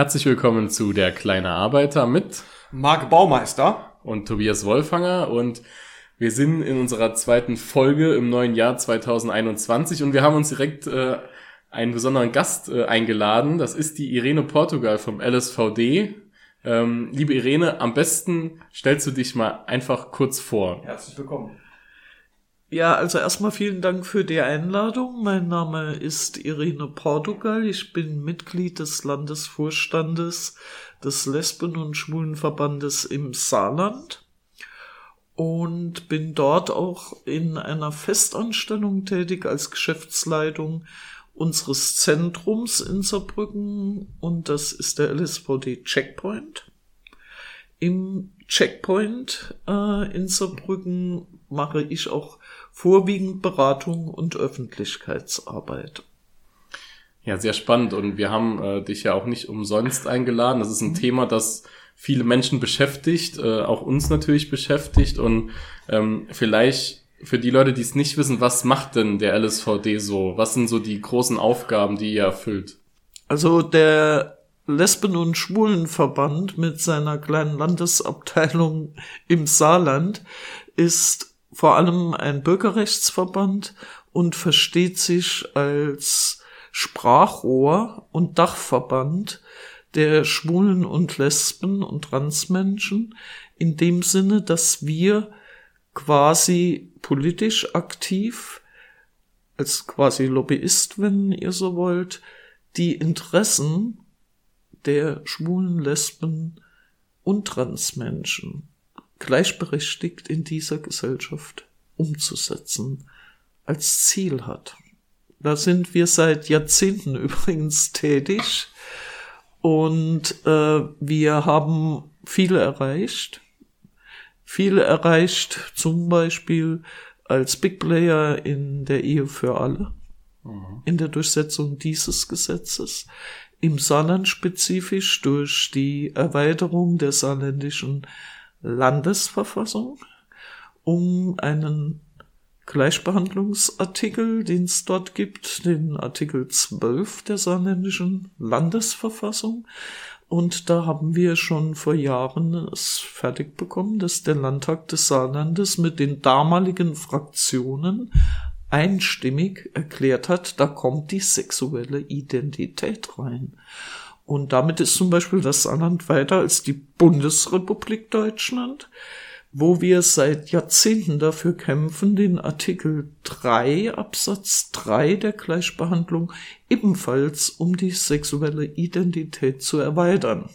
Herzlich willkommen zu Der kleine Arbeiter mit Marc Baumeister und Tobias Wolfanger und wir sind in unserer zweiten Folge im neuen Jahr 2021 und wir haben uns direkt äh, einen besonderen Gast äh, eingeladen. Das ist die Irene Portugal vom LSVD. Ähm, liebe Irene, am besten stellst du dich mal einfach kurz vor. Herzlich willkommen. Ja, also erstmal vielen Dank für die Einladung. Mein Name ist Irene Portugal. Ich bin Mitglied des Landesvorstandes des Lesben- und Schwulenverbandes im Saarland und bin dort auch in einer Festanstellung tätig als Geschäftsleitung unseres Zentrums in Saarbrücken und das ist der LSVD Checkpoint. Im Checkpoint äh, in Saarbrücken mache ich auch vorwiegend Beratung und Öffentlichkeitsarbeit. Ja, sehr spannend. Und wir haben äh, dich ja auch nicht umsonst eingeladen. Das ist ein mhm. Thema, das viele Menschen beschäftigt, äh, auch uns natürlich beschäftigt. Und ähm, vielleicht für die Leute, die es nicht wissen, was macht denn der LSVD so? Was sind so die großen Aufgaben, die ihr erfüllt? Also der Lesben- und Schwulenverband mit seiner kleinen Landesabteilung im Saarland ist vor allem ein Bürgerrechtsverband und versteht sich als Sprachrohr und Dachverband der Schwulen und Lesben und Transmenschen in dem Sinne, dass wir quasi politisch aktiv als quasi Lobbyist, wenn ihr so wollt, die Interessen der schwulen, Lesben und Transmenschen gleichberechtigt in dieser Gesellschaft umzusetzen, als Ziel hat. Da sind wir seit Jahrzehnten übrigens tätig und äh, wir haben viel erreicht. Viel erreicht zum Beispiel als Big Player in der Ehe für alle, mhm. in der Durchsetzung dieses Gesetzes, im Saarland spezifisch durch die Erweiterung der saarländischen Landesverfassung, um einen Gleichbehandlungsartikel, den es dort gibt, den Artikel 12 der saarländischen Landesverfassung. Und da haben wir schon vor Jahren es fertig bekommen, dass der Landtag des Saarlandes mit den damaligen Fraktionen einstimmig erklärt hat, da kommt die sexuelle Identität rein. Und damit ist zum Beispiel das Saarland weiter als die Bundesrepublik Deutschland, wo wir seit Jahrzehnten dafür kämpfen, den Artikel 3 Absatz 3 der Gleichbehandlung ebenfalls um die sexuelle Identität zu erweitern.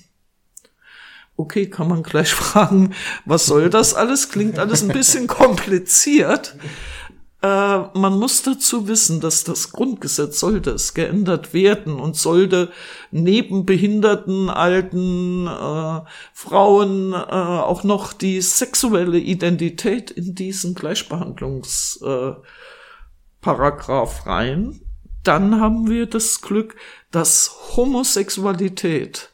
Okay, kann man gleich fragen, was soll das alles? Klingt alles ein bisschen kompliziert. Äh, man muss dazu wissen, dass das Grundgesetz sollte es geändert werden und sollte neben behinderten alten äh, Frauen äh, auch noch die sexuelle Identität in diesen Gleichbehandlungsparagraph äh, rein. Dann haben wir das Glück, dass Homosexualität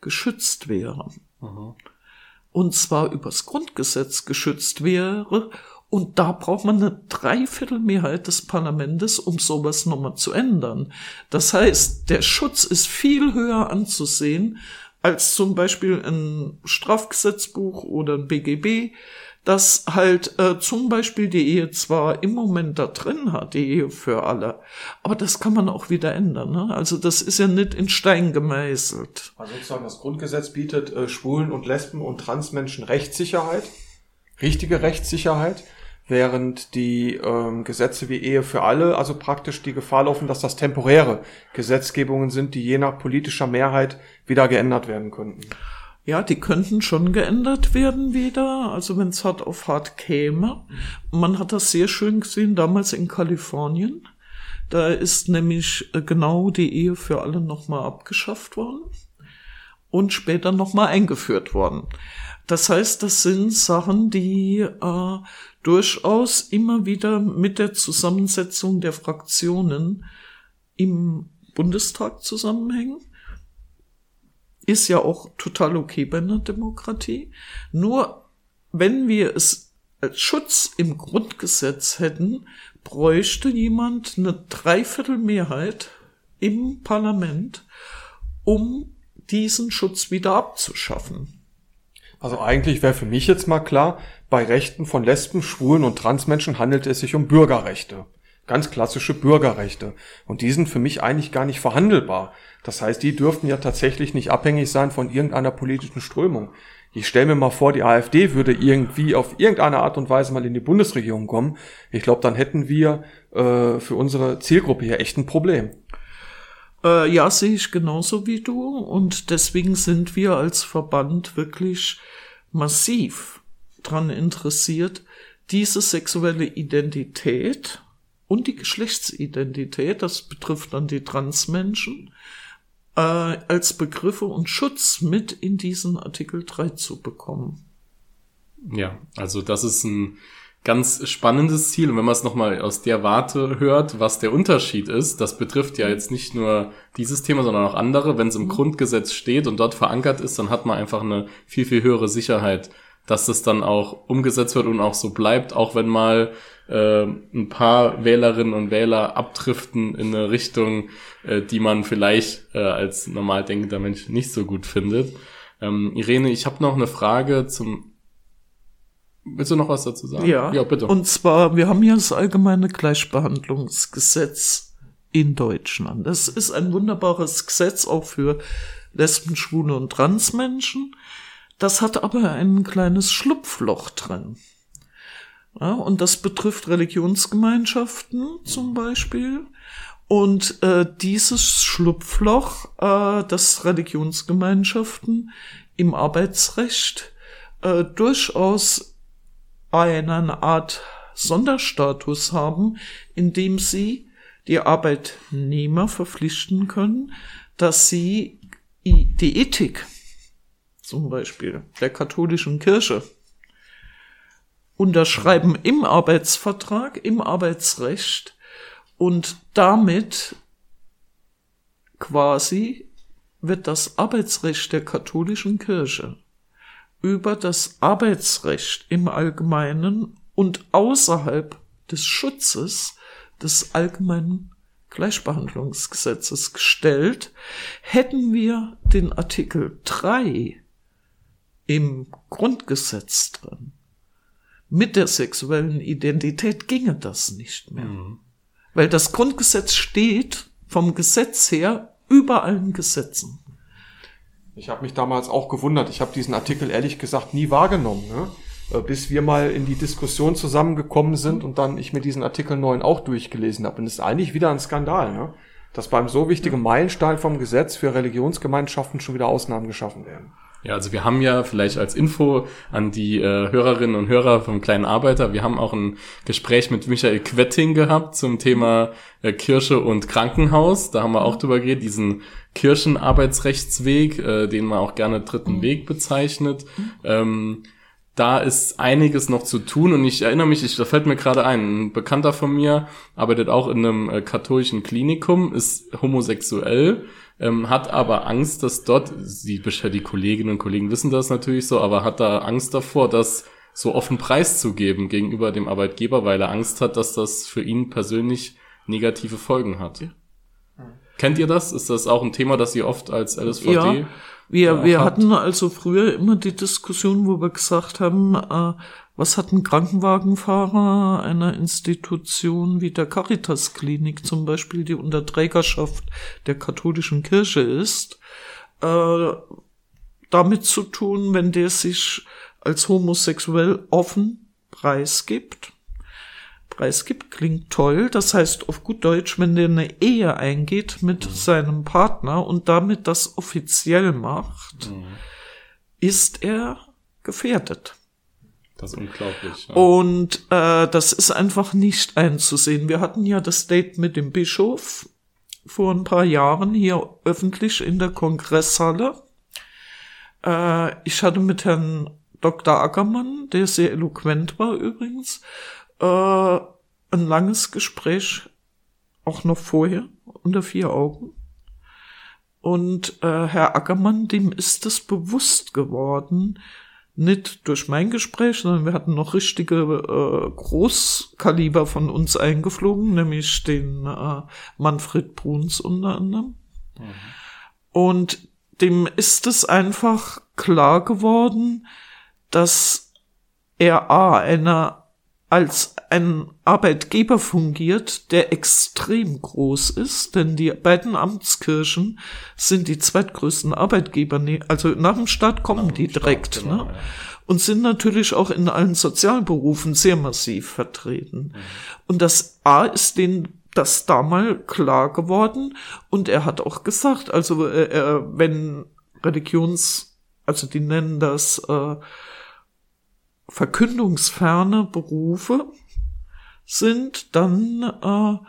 geschützt wäre. Mhm. Und zwar übers Grundgesetz geschützt wäre und da braucht man eine Dreiviertelmehrheit des Parlaments, um sowas nochmal zu ändern. Das heißt, der Schutz ist viel höher anzusehen als zum Beispiel ein Strafgesetzbuch oder ein BGB, das halt äh, zum Beispiel die Ehe zwar im Moment da drin hat, die Ehe für alle, aber das kann man auch wieder ändern. Ne? Also das ist ja nicht in Stein gemeißelt. Also sozusagen das Grundgesetz bietet äh, Schwulen und Lesben und Transmenschen Rechtssicherheit, richtige Rechtssicherheit während die ähm, Gesetze wie Ehe für alle also praktisch die Gefahr laufen, dass das temporäre Gesetzgebungen sind, die je nach politischer Mehrheit wieder geändert werden könnten. Ja, die könnten schon geändert werden wieder, also wenn es hart auf hart käme. Man hat das sehr schön gesehen damals in Kalifornien. Da ist nämlich äh, genau die Ehe für alle nochmal abgeschafft worden und später nochmal eingeführt worden. Das heißt, das sind Sachen, die äh, durchaus immer wieder mit der Zusammensetzung der Fraktionen im Bundestag zusammenhängen. Ist ja auch total okay bei einer Demokratie. Nur wenn wir es als Schutz im Grundgesetz hätten, bräuchte jemand eine Dreiviertelmehrheit im Parlament, um diesen Schutz wieder abzuschaffen. Also eigentlich wäre für mich jetzt mal klar, bei Rechten von Lesben, Schwulen und Transmenschen handelt es sich um Bürgerrechte. Ganz klassische Bürgerrechte. Und die sind für mich eigentlich gar nicht verhandelbar. Das heißt, die dürften ja tatsächlich nicht abhängig sein von irgendeiner politischen Strömung. Ich stelle mir mal vor, die AfD würde irgendwie auf irgendeine Art und Weise mal in die Bundesregierung kommen. Ich glaube, dann hätten wir äh, für unsere Zielgruppe hier echt ein Problem. Äh, ja, sehe ich genauso wie du. Und deswegen sind wir als Verband wirklich massiv dran interessiert, diese sexuelle Identität und die Geschlechtsidentität, das betrifft dann die Transmenschen, äh, als Begriffe und Schutz mit in diesen Artikel 3 zu bekommen. Ja, also das ist ein ganz spannendes Ziel. Und wenn man es nochmal aus der Warte hört, was der Unterschied ist, das betrifft ja jetzt nicht nur dieses Thema, sondern auch andere. Wenn es im mhm. Grundgesetz steht und dort verankert ist, dann hat man einfach eine viel, viel höhere Sicherheit, dass das dann auch umgesetzt wird und auch so bleibt, auch wenn mal äh, ein paar Wählerinnen und Wähler abdriften in eine Richtung, äh, die man vielleicht äh, als normal denkender Mensch nicht so gut findet. Ähm, Irene, ich habe noch eine Frage zum Willst du noch was dazu sagen? Ja, ja, bitte. Und zwar, wir haben ja das allgemeine Gleichbehandlungsgesetz in Deutschland. Das ist ein wunderbares Gesetz auch für Lesben, Schwule und Transmenschen. Das hat aber ein kleines Schlupfloch drin. Ja, und das betrifft Religionsgemeinschaften zum Beispiel. Und äh, dieses Schlupfloch, äh, das Religionsgemeinschaften im Arbeitsrecht äh, durchaus eine Art Sonderstatus haben, indem sie die Arbeitnehmer verpflichten können, dass sie die Ethik zum Beispiel der katholischen Kirche. Unterschreiben im Arbeitsvertrag, im Arbeitsrecht und damit quasi wird das Arbeitsrecht der katholischen Kirche über das Arbeitsrecht im Allgemeinen und außerhalb des Schutzes des allgemeinen Gleichbehandlungsgesetzes gestellt, hätten wir den Artikel 3 im Grundgesetz drin. Mit der sexuellen Identität ginge das nicht mehr. Mhm. Weil das Grundgesetz steht vom Gesetz her über allen Gesetzen. Ich habe mich damals auch gewundert. Ich habe diesen Artikel ehrlich gesagt nie wahrgenommen, ne? Äh, bis wir mal in die Diskussion zusammengekommen sind und dann ich mir diesen Artikel 9 auch durchgelesen habe. Und es ist eigentlich wieder ein Skandal, ne? dass beim so wichtigen Meilenstein vom Gesetz für Religionsgemeinschaften schon wieder Ausnahmen geschaffen werden. Ja, also wir haben ja vielleicht als Info an die äh, Hörerinnen und Hörer vom kleinen Arbeiter, wir haben auch ein Gespräch mit Michael Quetting gehabt zum Thema äh, Kirche und Krankenhaus. Da haben wir auch drüber geredet, diesen Kirchenarbeitsrechtsweg, äh, den man auch gerne dritten mhm. Weg bezeichnet. Ähm, da ist einiges noch zu tun und ich erinnere mich, ich, da fällt mir gerade ein, ein Bekannter von mir arbeitet auch in einem äh, katholischen Klinikum, ist homosexuell, ähm, hat aber Angst, dass dort, die, die Kolleginnen und Kollegen wissen das natürlich so, aber hat da Angst davor, das so offen preiszugeben gegenüber dem Arbeitgeber, weil er Angst hat, dass das für ihn persönlich negative Folgen hat. Ja. Kennt ihr das? Ist das auch ein Thema, das ihr oft als LSVD ja, wir, wir hatten also früher immer die Diskussion, wo wir gesagt haben, äh, was hat ein Krankenwagenfahrer einer Institution wie der Caritas Klinik zum Beispiel, die unter Trägerschaft der katholischen Kirche ist, äh, damit zu tun, wenn der sich als homosexuell offen preisgibt? preisgibt, klingt toll. Das heißt auf gut Deutsch, wenn der eine Ehe eingeht mit mhm. seinem Partner und damit das offiziell macht, mhm. ist er gefährdet. Das ist unglaublich. Ja. Und äh, das ist einfach nicht einzusehen. Wir hatten ja das Date mit dem Bischof vor ein paar Jahren hier öffentlich in der Kongresshalle. Äh, ich hatte mit Herrn Dr. Ackermann, der sehr eloquent war übrigens, äh, ein langes Gespräch, auch noch vorher, unter vier Augen. Und äh, Herr Ackermann, dem ist es bewusst geworden, nicht durch mein Gespräch, sondern wir hatten noch richtige äh, Großkaliber von uns eingeflogen, nämlich den äh, Manfred Bruns unter anderem. Mhm. Und dem ist es einfach klar geworden, dass er A, einer als ein Arbeitgeber fungiert, der extrem groß ist, denn die beiden Amtskirchen sind die zweitgrößten Arbeitgeber, also nach dem Staat kommen nach die direkt, Staat, genau, ne? Ja. Und sind natürlich auch in allen Sozialberufen sehr massiv vertreten. Mhm. Und das A ist den das da mal klar geworden und er hat auch gesagt, also äh wenn Religions, also die nennen das äh, verkündungsferne Berufe sind, dann äh,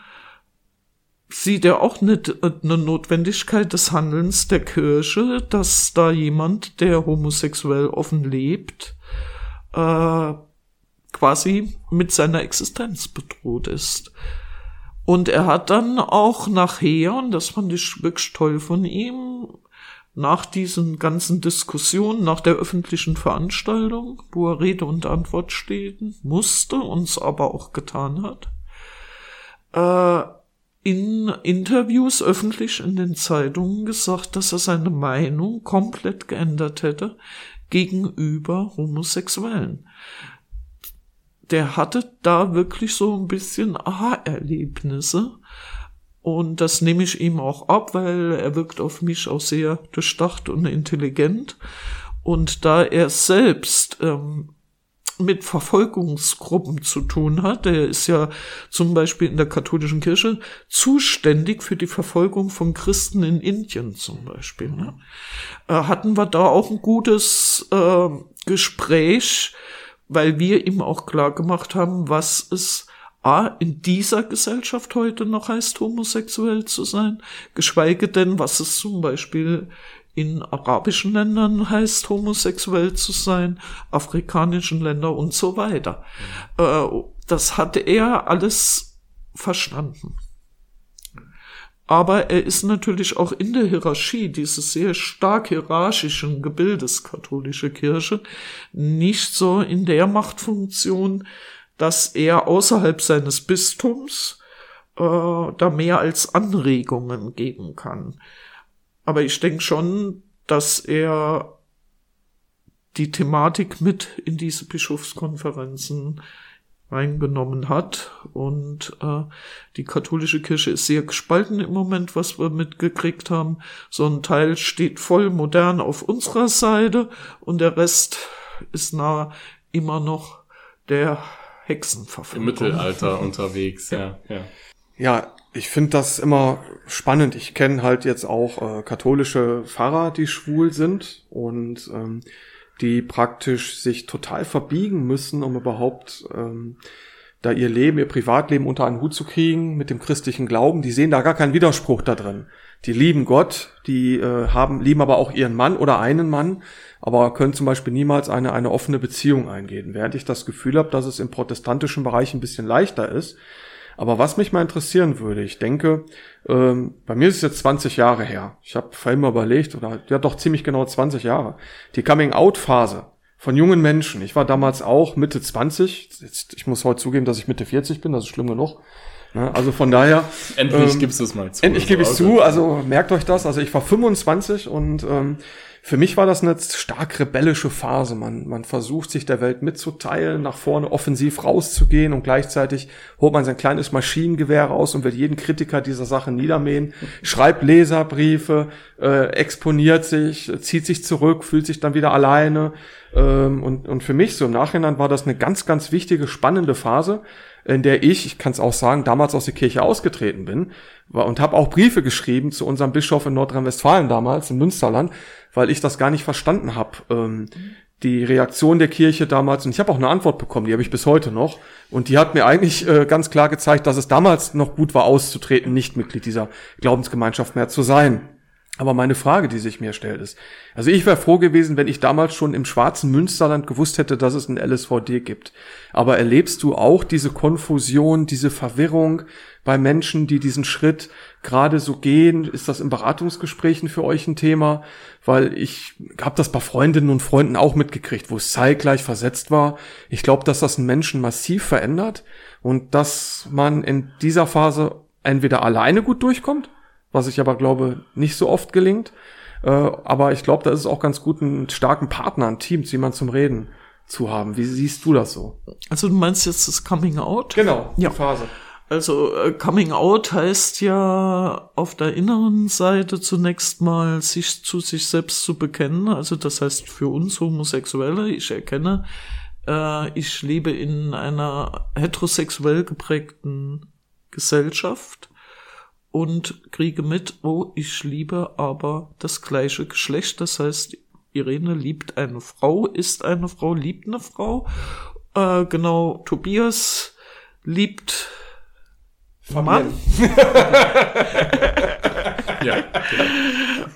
sieht er auch nicht äh, eine Notwendigkeit des Handelns der Kirche, dass da jemand, der homosexuell offen lebt, äh, quasi mit seiner Existenz bedroht ist. Und er hat dann auch nachher, und das fand ich wirklich toll von ihm, nach diesen ganzen Diskussionen, nach der öffentlichen Veranstaltung, wo er Rede und Antwort stehen musste, uns aber auch getan hat, äh, in Interviews öffentlich in den Zeitungen gesagt, dass er seine Meinung komplett geändert hätte gegenüber Homosexuellen. Der hatte da wirklich so ein bisschen Aha-Erlebnisse und das nehme ich ihm auch ab, weil er wirkt auf mich auch sehr durchdacht und intelligent. Und da er selbst ähm, mit Verfolgungsgruppen zu tun hat. Er ist ja zum Beispiel in der katholischen Kirche zuständig für die Verfolgung von Christen in Indien zum Beispiel. Ne? Äh, hatten wir da auch ein gutes äh, Gespräch, weil wir ihm auch klar gemacht haben, was es A, in dieser Gesellschaft heute noch heißt, homosexuell zu sein, geschweige denn, was es zum Beispiel in arabischen Ländern heißt, homosexuell zu sein, afrikanischen Ländern und so weiter. Mhm. das hatte er alles verstanden. Aber er ist natürlich auch in der Hierarchie dieses sehr stark hierarchischen Gebildes katholische Kirche nicht so in der Machtfunktion, dass er außerhalb seines Bistums äh, da mehr als Anregungen geben kann. Aber ich denke schon, dass er die Thematik mit in diese Bischofskonferenzen reingenommen hat. Und äh, die katholische Kirche ist sehr gespalten im Moment, was wir mitgekriegt haben. So ein Teil steht voll modern auf unserer Seite und der Rest ist nah immer noch der Hexenverfolgung. Im Mittelalter unterwegs, ja. Ja, ja ich finde das immer spannend. Ich kenne halt jetzt auch äh, katholische Pfarrer, die schwul sind und ähm, die praktisch sich total verbiegen müssen, um überhaupt ähm, da ihr Leben, ihr Privatleben unter einen Hut zu kriegen mit dem christlichen Glauben. Die sehen da gar keinen Widerspruch da drin. Die lieben Gott, die äh, haben, lieben aber auch ihren Mann oder einen Mann, aber können zum Beispiel niemals eine, eine offene Beziehung eingehen. Während ich das Gefühl habe, dass es im protestantischen Bereich ein bisschen leichter ist. Aber was mich mal interessieren würde, ich denke, ähm, bei mir ist es jetzt 20 Jahre her. Ich habe vorhin mal überlegt, oder ja doch ziemlich genau 20 Jahre. Die Coming-out-Phase von jungen Menschen. Ich war damals auch Mitte 20. Jetzt, ich muss heute zugeben, dass ich Mitte 40 bin, das ist schlimm genug. Ne? Also von daher. Endlich ähm, gibst du es mal zu. Endlich gebe ich es zu, also merkt euch das. Also ich war 25 und ähm, für mich war das eine stark rebellische Phase. Man, man versucht sich der Welt mitzuteilen, nach vorne offensiv rauszugehen und gleichzeitig holt man sein kleines Maschinengewehr raus und will jeden Kritiker dieser Sache niedermähen, schreibt Leserbriefe, äh, exponiert sich, zieht sich zurück, fühlt sich dann wieder alleine. Ähm, und, und für mich so im Nachhinein war das eine ganz, ganz wichtige, spannende Phase, in der ich, ich kann es auch sagen, damals aus der Kirche ausgetreten bin und habe auch Briefe geschrieben zu unserem Bischof in Nordrhein-Westfalen damals, im Münsterland, weil ich das gar nicht verstanden habe. Ähm, die Reaktion der Kirche damals, und ich habe auch eine Antwort bekommen, die habe ich bis heute noch, und die hat mir eigentlich äh, ganz klar gezeigt, dass es damals noch gut war, auszutreten, nicht Mitglied dieser Glaubensgemeinschaft mehr zu sein. Aber meine Frage, die sich mir stellt, ist, also ich wäre froh gewesen, wenn ich damals schon im schwarzen Münsterland gewusst hätte, dass es ein LSVD gibt. Aber erlebst du auch diese Konfusion, diese Verwirrung bei Menschen, die diesen Schritt gerade so gehen? Ist das in Beratungsgesprächen für euch ein Thema? Weil ich habe das bei Freundinnen und Freunden auch mitgekriegt, wo es zeitgleich versetzt war. Ich glaube, dass das einen Menschen massiv verändert und dass man in dieser Phase entweder alleine gut durchkommt was ich aber glaube nicht so oft gelingt, Äh, aber ich glaube, da ist es auch ganz gut, einen starken Partner, ein Team, jemand zum Reden zu haben. Wie siehst du das so? Also du meinst jetzt das Coming Out? Genau, Ja. die Phase. Also äh, Coming Out heißt ja auf der inneren Seite zunächst mal sich zu sich selbst zu bekennen. Also das heißt für uns Homosexuelle, ich erkenne, äh, ich lebe in einer heterosexuell geprägten Gesellschaft und kriege mit, oh, ich liebe aber das gleiche Geschlecht. Das heißt, Irene liebt eine Frau, ist eine Frau, liebt eine Frau. Äh, genau, Tobias liebt Mann. Ja.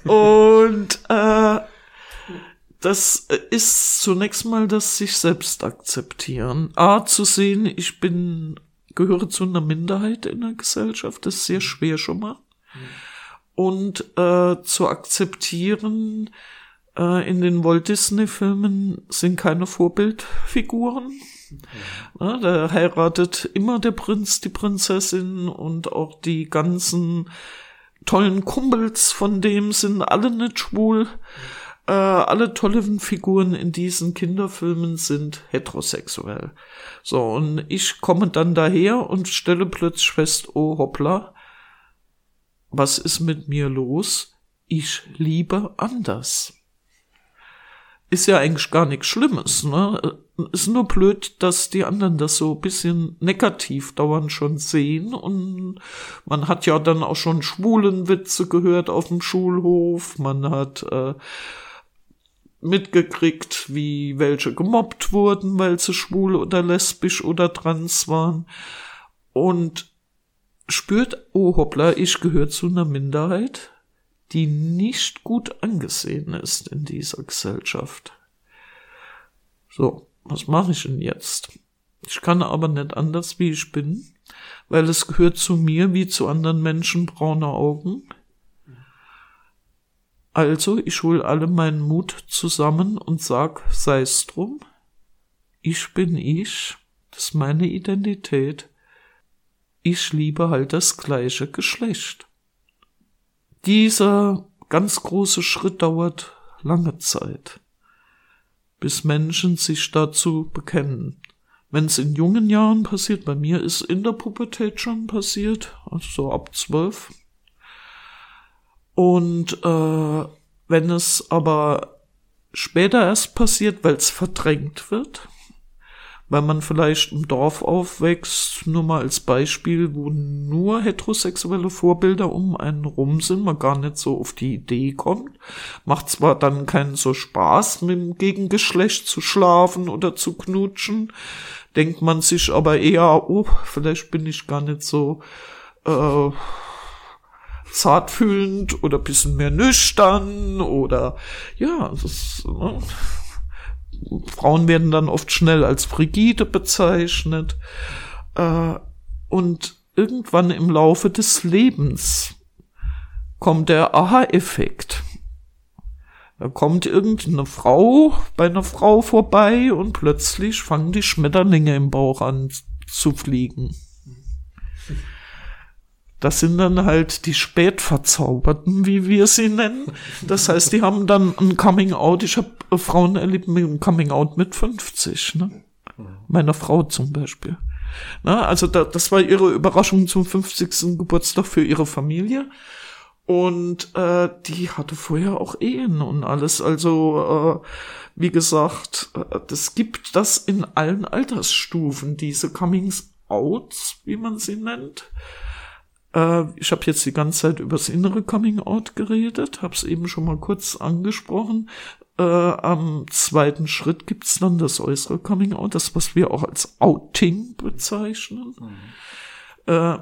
Und äh, das ist zunächst mal das sich selbst akzeptieren. A, zu sehen, ich bin, gehöre zu einer Minderheit in der Gesellschaft, das ist sehr schwer schon mal. Und äh, zu akzeptieren, äh, in den Walt Disney-Filmen sind keine Vorbildfiguren. Ja, da heiratet immer der Prinz die Prinzessin und auch die ganzen tollen Kumpels von dem sind alle nicht schwul. Äh, alle tollen Figuren in diesen Kinderfilmen sind heterosexuell. So, und ich komme dann daher und stelle plötzlich fest, oh hoppla, was ist mit mir los? Ich liebe anders. Ist ja eigentlich gar nichts Schlimmes, ne? Ist nur blöd, dass die anderen das so ein bisschen negativ dauernd schon sehen und man hat ja dann auch schon schwulen Witze gehört auf dem Schulhof, man hat äh, mitgekriegt, wie welche gemobbt wurden, weil sie schwul oder lesbisch oder trans waren und spürt, oh hoppla, ich gehöre zu einer Minderheit, die nicht gut angesehen ist in dieser Gesellschaft. So, was mache ich denn jetzt? Ich kann aber nicht anders, wie ich bin, weil es gehört zu mir wie zu anderen Menschen braune Augen. Also, ich hol alle meinen Mut zusammen und sag, sei's drum. Ich bin ich, das ist meine Identität. Ich liebe halt das gleiche Geschlecht. Dieser ganz große Schritt dauert lange Zeit, bis Menschen sich dazu bekennen. Wenn es in jungen Jahren passiert, bei mir ist in der Pubertät schon passiert, also so ab zwölf. Und äh, wenn es aber später erst passiert, weil es verdrängt wird, weil man vielleicht im Dorf aufwächst, nur mal als Beispiel, wo nur heterosexuelle Vorbilder um einen rum sind, man gar nicht so auf die Idee kommt, macht zwar dann keinen so Spaß, mit dem Gegengeschlecht zu schlafen oder zu knutschen, denkt man sich aber eher, oh, vielleicht bin ich gar nicht so äh, zartfühlend oder bisschen mehr nüchtern oder ja, ist, ne? Frauen werden dann oft schnell als frigide bezeichnet. Äh, und irgendwann im Laufe des Lebens kommt der Aha-Effekt. Da kommt irgendeine Frau bei einer Frau vorbei und plötzlich fangen die Schmetterlinge im Bauch an zu fliegen. Das sind dann halt die Spätverzauberten, wie wir sie nennen. Das heißt, die haben dann ein Coming Out. Ich habe Frauen erlebt mit einem Coming Out mit 50, ne? Meiner Frau zum Beispiel. Na, also da, das war ihre Überraschung zum 50. Geburtstag für ihre Familie. Und äh, die hatte vorher auch Ehen und alles. Also, äh, wie gesagt, äh, das gibt das in allen Altersstufen, diese Comings Outs, wie man sie nennt. Äh, ich habe jetzt die ganze Zeit übers innere Coming Out geredet, habe es eben schon mal kurz angesprochen. Äh, am zweiten Schritt gibt's dann das äußere Coming Out, das was wir auch als Outing bezeichnen. Äh,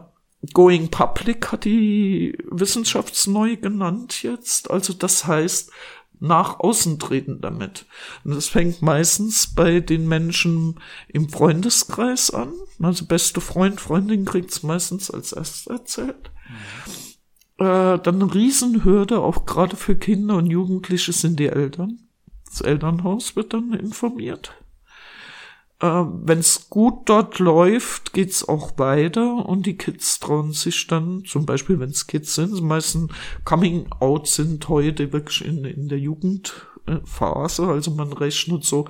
Going Public hat die Wissenschaftsneu genannt jetzt. Also das heißt, nach außen treten damit. Und das fängt meistens bei den Menschen im Freundeskreis an. Also beste Freund, Freundin kriegt's meistens als erstes erzählt. Äh, dann eine Riesenhürde, auch gerade für Kinder und Jugendliche sind die Eltern. Das Elternhaus wird dann informiert. Äh, Wenn es gut dort läuft, geht's auch weiter und die Kids trauen sich dann, zum Beispiel wenn es Kids sind, die meisten Coming Out sind heute wirklich in, in der Jugendphase, also man rechnet so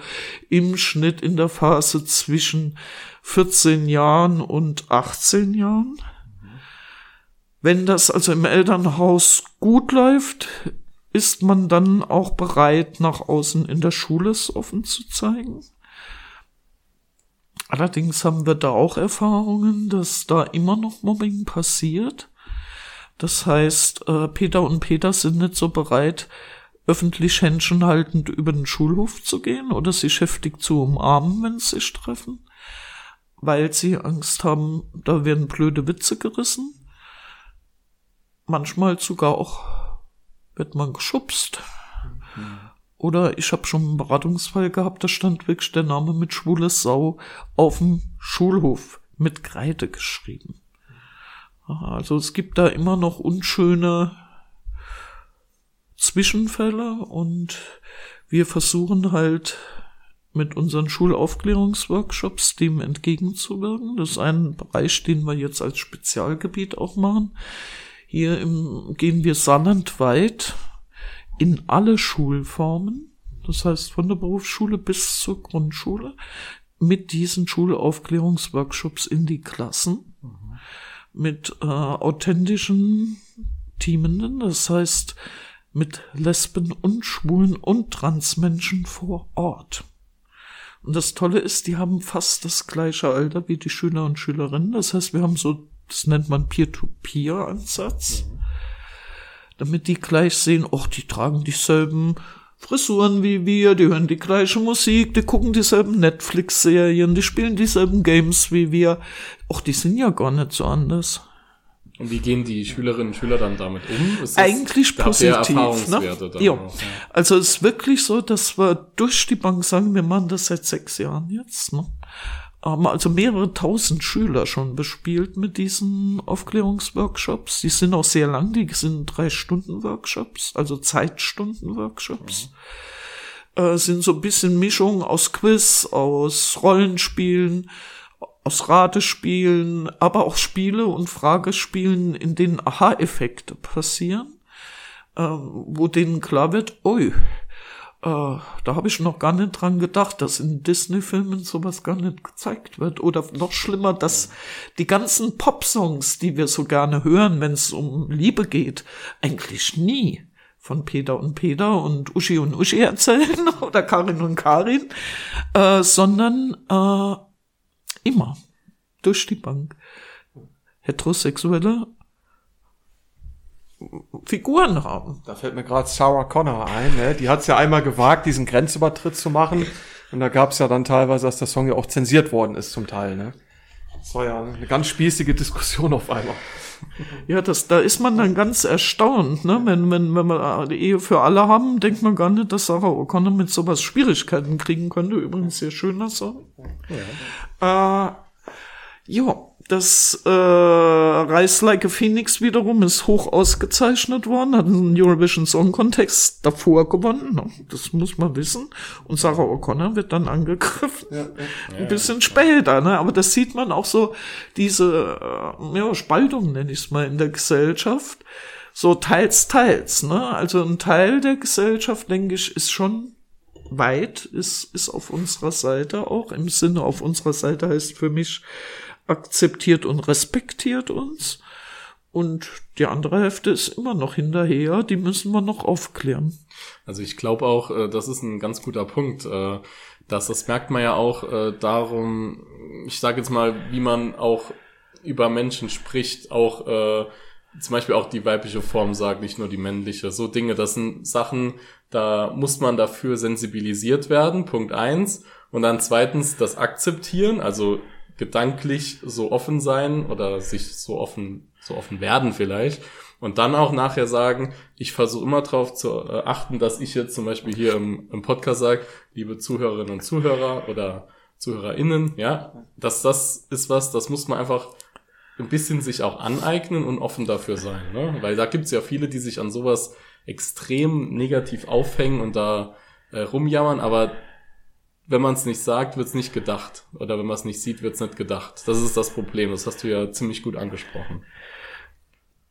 im Schnitt in der Phase zwischen 14 Jahren und 18 Jahren. Wenn das also im Elternhaus gut läuft, ist man dann auch bereit, nach außen in der Schule es offen zu zeigen. Allerdings haben wir da auch Erfahrungen, dass da immer noch Mobbing passiert. Das heißt, äh, Peter und Peter sind nicht so bereit, öffentlich händchenhaltend über den Schulhof zu gehen oder sich heftig zu umarmen, wenn sie sich treffen, weil sie Angst haben, da werden blöde Witze gerissen. Manchmal sogar auch wird man geschubst. Oder ich habe schon einen Beratungsfall gehabt, da stand wirklich der Name mit schwule Sau auf dem Schulhof mit Kreide geschrieben. Aha, Also es gibt da immer noch unschöne Zwischenfälle und wir versuchen halt mit unseren Schulaufklärungsworkshops dem entgegenzuwirken. Das ist ein Bereich, den wir jetzt als Spezialgebiet auch machen. Hier im, gehen wir saarlandweit in alle Schulformen, das heißt von der Berufsschule bis zur Grundschule, mit diesen Schulaufklärungsworkshops in die Klassen, mit äh, authentischen Teamenden, das heißt mit Lesben und Schwulen und Transmenschen vor Ort. Und das Tolle ist, die haben fast das gleiche Alter wie die Schüler und Schülerinnen. Das heißt, wir haben so, das nennt man Peer-to-Peer-Ansatz damit die gleich sehen, ach, die tragen dieselben Frisuren wie wir, die hören die gleiche Musik, die gucken dieselben Netflix-Serien, die spielen dieselben Games wie wir. Ach, die sind ja gar nicht so anders. Und wie gehen die Schülerinnen und Schüler dann damit um? Ist Eigentlich positiv. Ne? dann Ja. auch, ja. Also es ist wirklich so, dass wir durch die Bank sagen, wir machen das seit sechs Jahren jetzt. Ne? Haben also mehrere tausend Schüler schon bespielt mit diesen Aufklärungsworkshops. Die sind auch sehr lang, die sind drei Stunden Workshops, also Zeitstunden Workshops. Äh, sind so ein bisschen Mischung aus Quiz, aus Rollenspielen, aus Ratespielen, aber auch Spiele und Fragespielen, in denen Aha-Effekte passieren ähm, wo denen klar wird, ui, äh, da habe ich noch gar nicht dran gedacht, dass in Disney-Filmen sowas gar nicht gezeigt wird. Oder noch schlimmer, dass die ganzen Pop-Songs, die wir so gerne hören, wenn es um Liebe geht, eigentlich nie von Peter und Peter und Uschi und Uschi erzählen oder Karin und Karin, äh, sondern äh, immer durch die Bank heterosexuelle Figuren haben. Da fällt mir gerade Sarah Connor ein, ne? Die hat es ja einmal gewagt, diesen Grenzübertritt zu machen. Und da gab es ja dann teilweise, dass der Song ja auch zensiert worden ist zum Teil, ne? Das war ja eine ganz spießige Diskussion auf einmal. Ja, das, da ist man dann ganz erstaunt, ne? Wenn, wenn, wenn wir die Ehe für alle haben, denkt man gar nicht, dass Sarah O'Connor mit sowas Schwierigkeiten kriegen könnte. Übrigens sehr schöner Song. Ja. Äh, ja, das äh, Rise Like a Phoenix wiederum ist hoch ausgezeichnet worden, hat einen Eurovision Song Contest davor gewonnen, ne? das muss man wissen. Und Sarah O'Connor wird dann angegriffen. Ein bisschen später, ne? aber das sieht man auch so, diese äh, ja, Spaltung, nenne ich es mal, in der Gesellschaft. So teils, teils. Ne? Also ein Teil der Gesellschaft, denke ich, ist schon weit, ist, ist auf unserer Seite auch. Im Sinne auf unserer Seite heißt für mich, akzeptiert und respektiert uns. Und die andere Hälfte ist immer noch hinterher, die müssen wir noch aufklären. Also ich glaube auch, äh, das ist ein ganz guter Punkt. äh, Dass das merkt man ja auch äh, darum, ich sage jetzt mal, wie man auch über Menschen spricht, auch zum Beispiel auch die weibliche Form sagt, nicht nur die männliche. So Dinge, das sind Sachen, da muss man dafür sensibilisiert werden, Punkt eins. Und dann zweitens das Akzeptieren, also gedanklich so offen sein oder sich so offen, so offen werden vielleicht. Und dann auch nachher sagen, ich versuche immer darauf zu äh, achten, dass ich jetzt zum Beispiel hier im, im Podcast sage, liebe Zuhörerinnen und Zuhörer oder ZuhörerInnen, ja, dass das ist was, das muss man einfach ein bisschen sich auch aneignen und offen dafür sein, ne? Weil da gibt's ja viele, die sich an sowas extrem negativ aufhängen und da äh, rumjammern, aber wenn man es nicht sagt, wird es nicht gedacht. Oder wenn man es nicht sieht, wird es nicht gedacht. Das ist das Problem. Das hast du ja ziemlich gut angesprochen.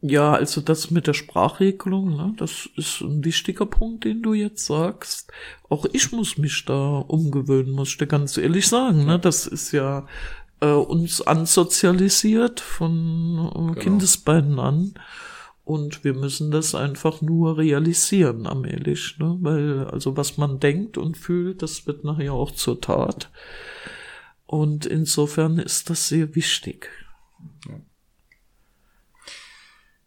Ja, also das mit der Sprachregelung, ne, das ist ein wichtiger Punkt, den du jetzt sagst. Auch ich muss mich da umgewöhnen, muss ich dir ganz ehrlich sagen. Ne? Das ist ja äh, uns ansozialisiert von äh, genau. Kindesbeinen an. Und wir müssen das einfach nur realisieren, allmählich, ne? Weil, also was man denkt und fühlt, das wird nachher auch zur Tat. Und insofern ist das sehr wichtig. Ja.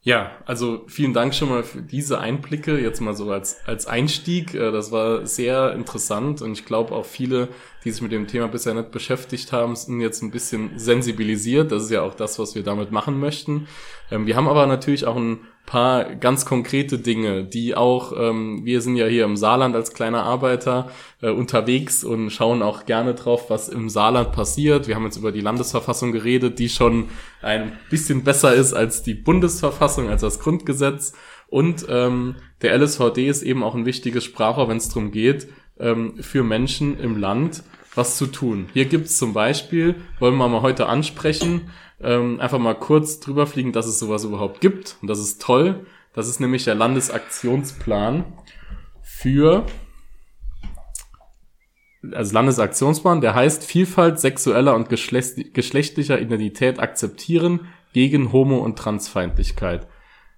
Ja, also vielen Dank schon mal für diese Einblicke, jetzt mal so als, als Einstieg. Äh, das war sehr interessant und ich glaube auch viele, die sich mit dem Thema bisher nicht beschäftigt haben, sind jetzt ein bisschen sensibilisiert. Das ist ja auch das, was wir damit machen möchten. Ähm, wir haben aber natürlich auch ein paar ganz konkrete Dinge, die auch, ähm, wir sind ja hier im Saarland als kleiner Arbeiter äh, unterwegs und schauen auch gerne drauf, was im Saarland passiert. Wir haben jetzt über die Landesverfassung geredet, die schon ein bisschen besser ist als die Bundesverfassung, als das Grundgesetz. Und ähm, der LSVD ist eben auch ein wichtiges Sprachrohr, wenn es darum geht, ähm, für Menschen im Land was zu tun. Hier gibt's zum Beispiel, wollen wir mal heute ansprechen, ähm, einfach mal kurz drüber fliegen, dass es sowas überhaupt gibt. Und das ist toll. Das ist nämlich der Landesaktionsplan für also Landesaktionsplan, der heißt Vielfalt sexueller und geschlechtlicher Identität akzeptieren gegen Homo- und Transfeindlichkeit.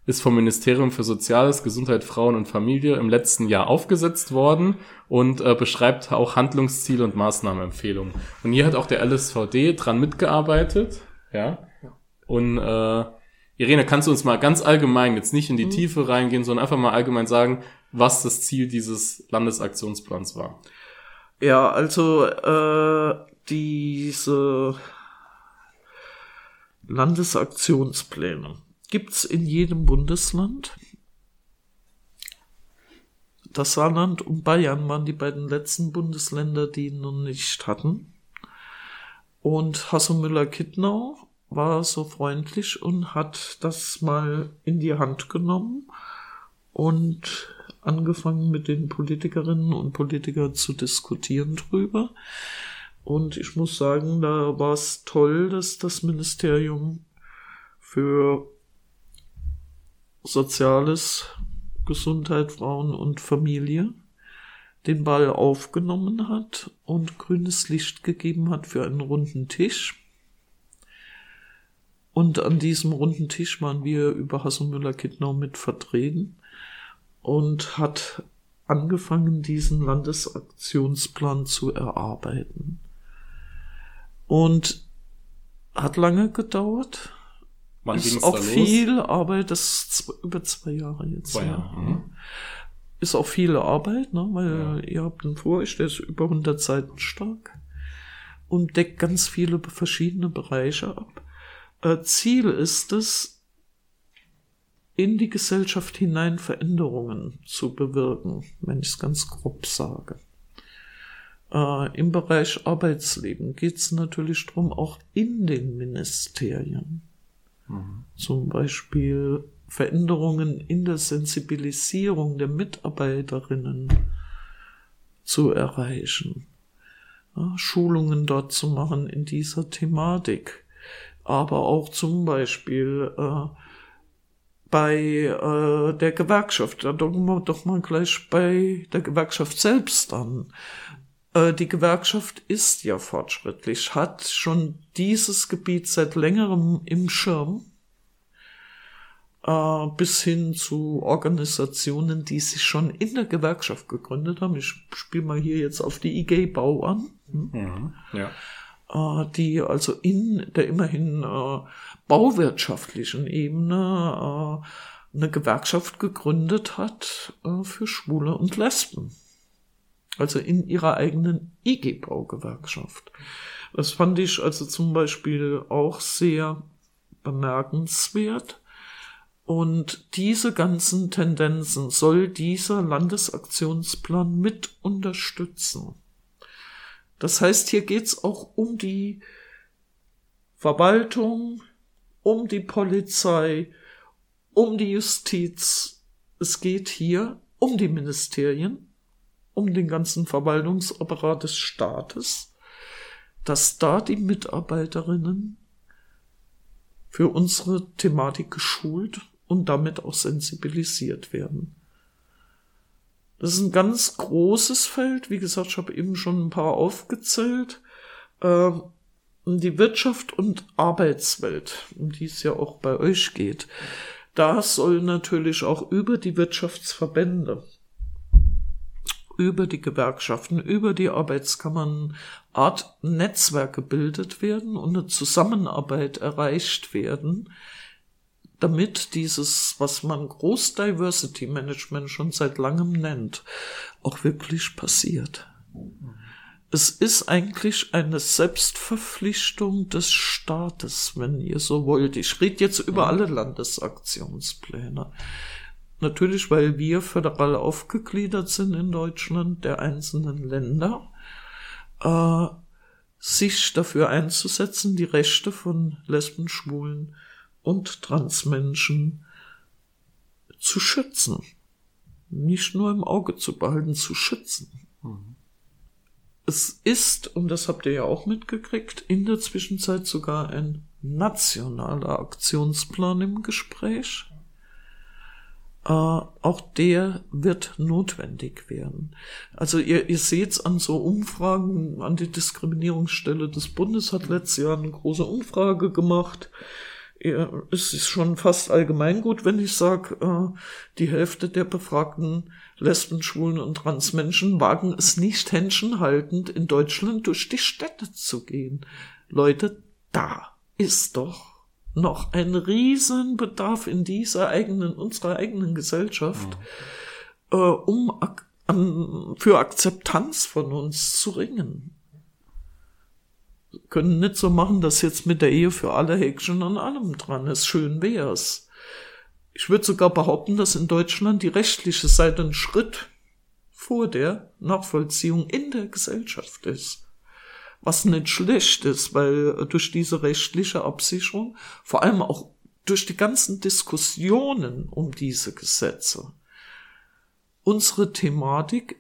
Ist vom Ministerium für Soziales, Gesundheit, Frauen und Familie im letzten Jahr aufgesetzt worden und äh, beschreibt auch Handlungsziele und Maßnahmenempfehlungen. Und hier hat auch der LSVD dran mitgearbeitet ja. Und äh, Irene, kannst du uns mal ganz allgemein, jetzt nicht in die mhm. Tiefe reingehen, sondern einfach mal allgemein sagen, was das Ziel dieses Landesaktionsplans war? Ja, also äh, diese Landesaktionspläne gibt's in jedem Bundesland. Das Saarland und Bayern waren die beiden letzten Bundesländer, die ihn noch nicht hatten. Und Hasso Müller-Kittnau war so freundlich und hat das mal in die Hand genommen und angefangen mit den Politikerinnen und Politikern zu diskutieren drüber. Und ich muss sagen, da war es toll, dass das Ministerium für Soziales, Gesundheit, Frauen und Familie den Ball aufgenommen hat und grünes Licht gegeben hat für einen runden Tisch. Und an diesem runden Tisch waren wir über Hasso Müller-Kittnau mit vertreten und hat angefangen, diesen Landesaktionsplan zu erarbeiten. Und hat lange gedauert. Wann ist auch viel Arbeit, das ist über zwei Jahre jetzt. Zwei Jahre. Ja. Mhm ist auch viel Arbeit, ne? weil ja. ihr habt einen Vorricht, der ist über 100 Seiten stark und deckt ganz viele verschiedene Bereiche ab. Äh, Ziel ist es, in die Gesellschaft hinein Veränderungen zu bewirken, wenn ich es ganz grob sage. Äh, Im Bereich Arbeitsleben geht es natürlich drum, auch in den Ministerien. Zum Beispiel Veränderungen in der Sensibilisierung der Mitarbeiterinnen zu erreichen. Ja, Schulungen dort zu machen in dieser Thematik. Aber auch zum Beispiel äh, bei äh, der Gewerkschaft, da doch mal, doch mal gleich bei der Gewerkschaft selbst an. Äh, die Gewerkschaft ist ja fortschrittlich, hat schon dieses Gebiet seit längerem im Schirm äh, bis hin zu Organisationen, die sich schon in der Gewerkschaft gegründet haben. Ich spiele mal hier jetzt auf die IG Bau an. Hm? Mhm, ja. Äh, die also in der immerhin bauwirtschaftlichen Ebene eine Gewerkschaft gegründet hat für Schwule und Lesben. Also in ihrer eigenen IG-Bau-Gewerkschaft. Das fand ich also zum Beispiel auch sehr bemerkenswert. Und diese ganzen Tendenzen soll dieser Landesaktionsplan mit unterstützen. Das heißt, hier geht's auch um die Verwaltung, um die Polizei, um die Justiz. Es geht hier um die Ministerien, um den ganzen Verwaltungsapparat des Staates, dass da die Mitarbeiterinnen für unsere Thematik geschult und damit auch sensibilisiert werden. Das ist ein ganz großes Feld. Wie gesagt, ich habe eben schon ein paar aufgezählt. Äh, die Wirtschaft und Arbeitswelt, um die es ja auch bei euch geht. Da soll natürlich auch über die Wirtschaftsverbände, über die Gewerkschaften, über die Arbeitskammern Art Netzwerk gebildet werden und eine Zusammenarbeit erreicht werden, damit dieses, was man Groß Diversity Management schon seit langem nennt, auch wirklich passiert. Es ist eigentlich eine Selbstverpflichtung des Staates, wenn ihr so wollt. Ich rede jetzt über alle Landesaktionspläne. Natürlich, weil wir föderal aufgegliedert sind in Deutschland der einzelnen Länder, äh, sich dafür einzusetzen, die Rechte von Lesben, Schwulen und Transmenschen zu schützen. Nicht nur im Auge zu behalten, zu schützen. Mhm. Es ist, und das habt ihr ja auch mitgekriegt, in der Zwischenzeit sogar ein nationaler Aktionsplan im Gespräch. Äh, auch der wird notwendig werden. Also ihr, ihr seht an so Umfragen, an die Diskriminierungsstelle des Bundes hat letztes Jahr eine große Umfrage gemacht ja, es ist schon fast allgemeingut, wenn ich sage, äh, die Hälfte der befragten Lesben, Schwulen und Transmenschen wagen es nicht händchenhaltend in Deutschland durch die Städte zu gehen. Leute, da ist doch noch ein Riesenbedarf in dieser eigenen, unserer eigenen Gesellschaft, mhm. äh, um ak an, für Akzeptanz von uns zu ringen können nicht so machen, dass jetzt mit der Ehe für alle Häkchen an allem dran ist. Schön wär's. Ich würde sogar behaupten, dass in Deutschland die rechtliche Seite ein Schritt vor der Nachvollziehung in der Gesellschaft ist. Was nicht schlecht ist, weil durch diese rechtliche Absicherung, vor allem auch durch die ganzen Diskussionen um diese Gesetze, unsere Thematik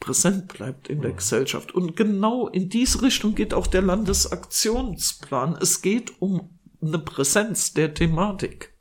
präsent bleibt in der mhm. Gesellschaft. Und genau in diese Richtung geht auch der Landesaktionsplan. Es geht um eine Präsenz der Thematik.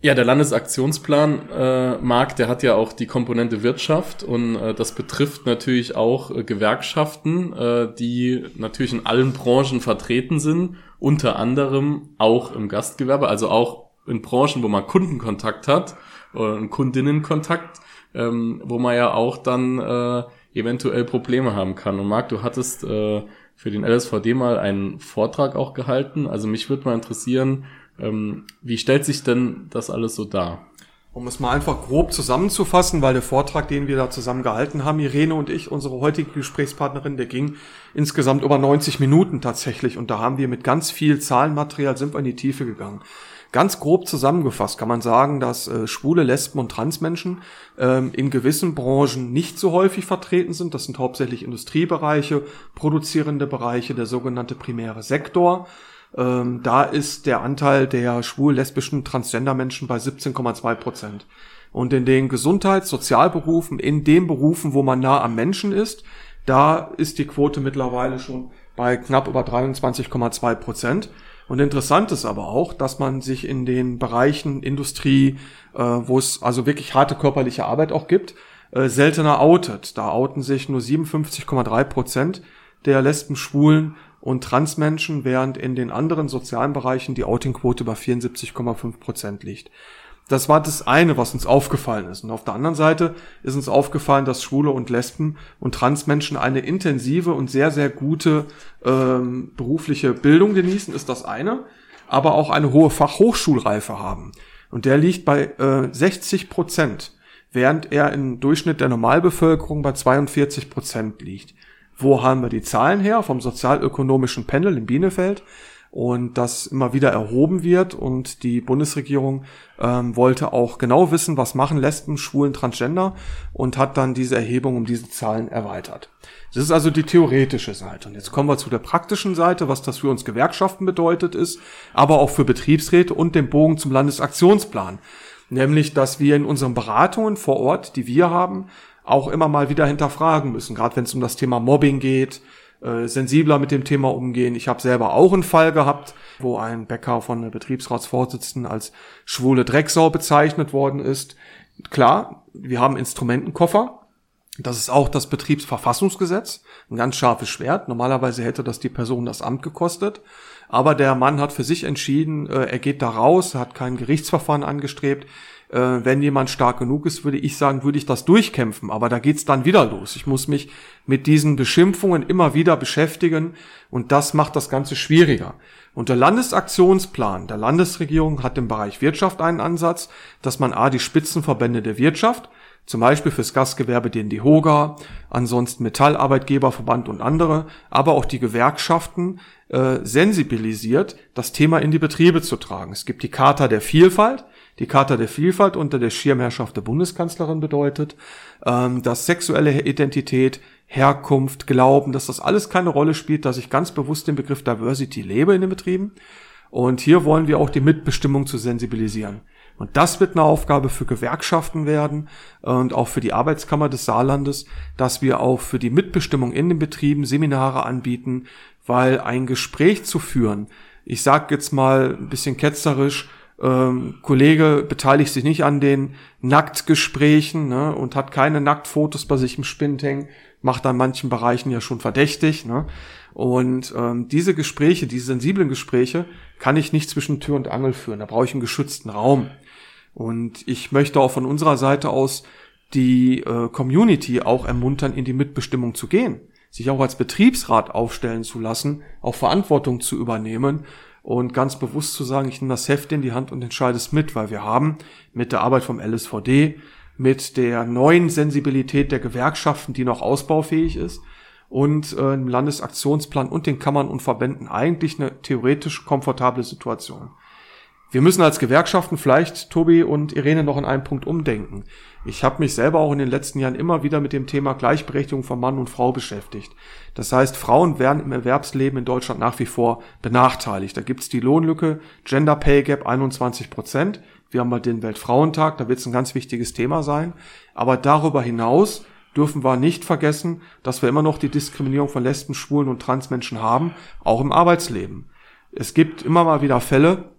Ja, der Landesaktionsplan, äh, Marc, der hat ja auch die Komponente Wirtschaft und äh, das betrifft natürlich auch äh, Gewerkschaften, äh, die natürlich in allen Branchen vertreten sind, unter anderem auch im Gastgewerbe, also auch in Branchen, wo man Kundenkontakt hat, oder Kundinnenkontakt, ähm, wo man ja auch dann äh, eventuell Probleme haben kann. Und Marc, du hattest äh, für den LSVD mal einen Vortrag auch gehalten. Also mich würde mal interessieren, ähm, wie stellt sich denn das alles so dar? Um es mal einfach grob zusammenzufassen, weil der Vortrag, den wir da zusammen gehalten haben, Irene und ich, unsere heutige Gesprächspartnerin, der ging insgesamt über 90 Minuten tatsächlich. Und da haben wir mit ganz viel Zahlenmaterial, sind wir in die Tiefe gegangen. Ganz grob zusammengefasst kann man sagen, dass äh, schwule Lesben und Transmenschen ähm, in gewissen Branchen nicht so häufig vertreten sind. Das sind hauptsächlich Industriebereiche, produzierende Bereiche, der sogenannte primäre Sektor. Ähm, da ist der Anteil der schwul, lesbischen, Transgender-Menschen bei 17,2 Prozent. Und in den Gesundheits-, Sozialberufen, in den Berufen, wo man nah am Menschen ist, da ist die Quote mittlerweile schon bei knapp über 23,2 Prozent. Und interessant ist aber auch, dass man sich in den Bereichen Industrie, äh, wo es also wirklich harte körperliche Arbeit auch gibt, äh, seltener outet. Da outen sich nur 57,3 Prozent der Lesben, Schwulen und Transmenschen, während in den anderen sozialen Bereichen die Outingquote bei 74,5 Prozent liegt. Das war das eine, was uns aufgefallen ist. Und auf der anderen Seite ist uns aufgefallen, dass Schwule und Lesben und Transmenschen eine intensive und sehr, sehr gute ähm, berufliche Bildung genießen, ist das eine, aber auch eine hohe Fachhochschulreife haben. Und der liegt bei äh, 60 Prozent, während er im Durchschnitt der Normalbevölkerung bei 42 Prozent liegt. Wo haben wir die Zahlen her? Vom sozialökonomischen Panel in Bielefeld und das immer wieder erhoben wird und die Bundesregierung ähm, wollte auch genau wissen, was machen Lesben, Schwulen, Transgender und hat dann diese Erhebung um diese Zahlen erweitert. Das ist also die theoretische Seite. Und jetzt kommen wir zu der praktischen Seite, was das für uns Gewerkschaften bedeutet ist, aber auch für Betriebsräte und den Bogen zum Landesaktionsplan. Nämlich, dass wir in unseren Beratungen vor Ort, die wir haben, auch immer mal wieder hinterfragen müssen, gerade wenn es um das Thema Mobbing geht, äh, sensibler mit dem Thema umgehen. Ich habe selber auch einen Fall gehabt, wo ein Bäcker von der Betriebsratsvorsitzenden als schwule Drecksau bezeichnet worden ist. Klar, wir haben Instrumentenkoffer. Das ist auch das Betriebsverfassungsgesetz, ein ganz scharfes Schwert. Normalerweise hätte das die Person das Amt gekostet. Aber der Mann hat für sich entschieden, äh, er geht da raus, hat kein Gerichtsverfahren angestrebt. Äh, wenn jemand stark genug ist, würde ich sagen, würde ich das durchkämpfen. Aber da geht's dann wieder los. Ich muss mich mit diesen Beschimpfungen immer wieder beschäftigen und das macht das Ganze schwieriger. Und der Landesaktionsplan der Landesregierung hat im Bereich Wirtschaft einen Ansatz, dass man A, die Spitzenverbände der Wirtschaft, zum Beispiel fürs Gastgewerbe den DIHOGA, ansonsten Metallarbeitgeberverband und andere, aber auch die Gewerkschaften äh, sensibilisiert, das Thema in die Betriebe zu tragen. Es gibt die Charta der Vielfalt. Die Charta der Vielfalt unter der Schirmherrschaft der Bundeskanzlerin bedeutet, ähm, dass sexuelle Identität, Herkunft, Glauben, dass das alles keine Rolle spielt, dass ich ganz bewusst den Begriff Diversity lebe in den Betrieben. Und hier wollen wir auch die Mitbestimmung zu sensibilisieren. Und das wird eine Aufgabe für Gewerkschaften werden und auch für die Arbeitskammer des Saarlandes, dass wir auch für die Mitbestimmung in den Betrieben Seminare anbieten, weil ein Gespräch zu führen, ich sag jetzt mal ein bisschen ketzerisch, ähm, Kollege beteiligt sich nicht an den Nacktgesprächen ne, und hat keine Nacktfotos bei sich im Spind hängen, macht an manchen Bereichen ja schon verdächtig. Ne? Und ähm, diese Gespräche, diese sensiblen Gespräche, kann ich nicht zwischen Tür und Angel führen. Da brauche ich einen geschützten Raum. Und ich möchte auch von unserer Seite aus die äh, Community auch ermuntern, in die Mitbestimmung zu gehen, sich auch als Betriebsrat aufstellen zu lassen, auch Verantwortung zu übernehmen und ganz bewusst zu sagen, ich nehme das Heft in die Hand und entscheide es mit, weil wir haben mit der Arbeit vom LSVD, mit der neuen Sensibilität der Gewerkschaften, die noch ausbaufähig ist, und äh, im Landesaktionsplan und den Kammern und Verbänden eigentlich eine theoretisch komfortable Situation. Wir müssen als Gewerkschaften vielleicht, Tobi und Irene, noch in einem Punkt umdenken. Ich habe mich selber auch in den letzten Jahren immer wieder mit dem Thema Gleichberechtigung von Mann und Frau beschäftigt. Das heißt, Frauen werden im Erwerbsleben in Deutschland nach wie vor benachteiligt. Da gibt's die Lohnlücke, Gender Pay Gap 21 Prozent. Wir haben mal den Weltfrauentag, da wird es ein ganz wichtiges Thema sein. Aber darüber hinaus dürfen wir nicht vergessen, dass wir immer noch die Diskriminierung von Lesben, Schwulen und Transmenschen haben, auch im Arbeitsleben. Es gibt immer mal wieder Fälle,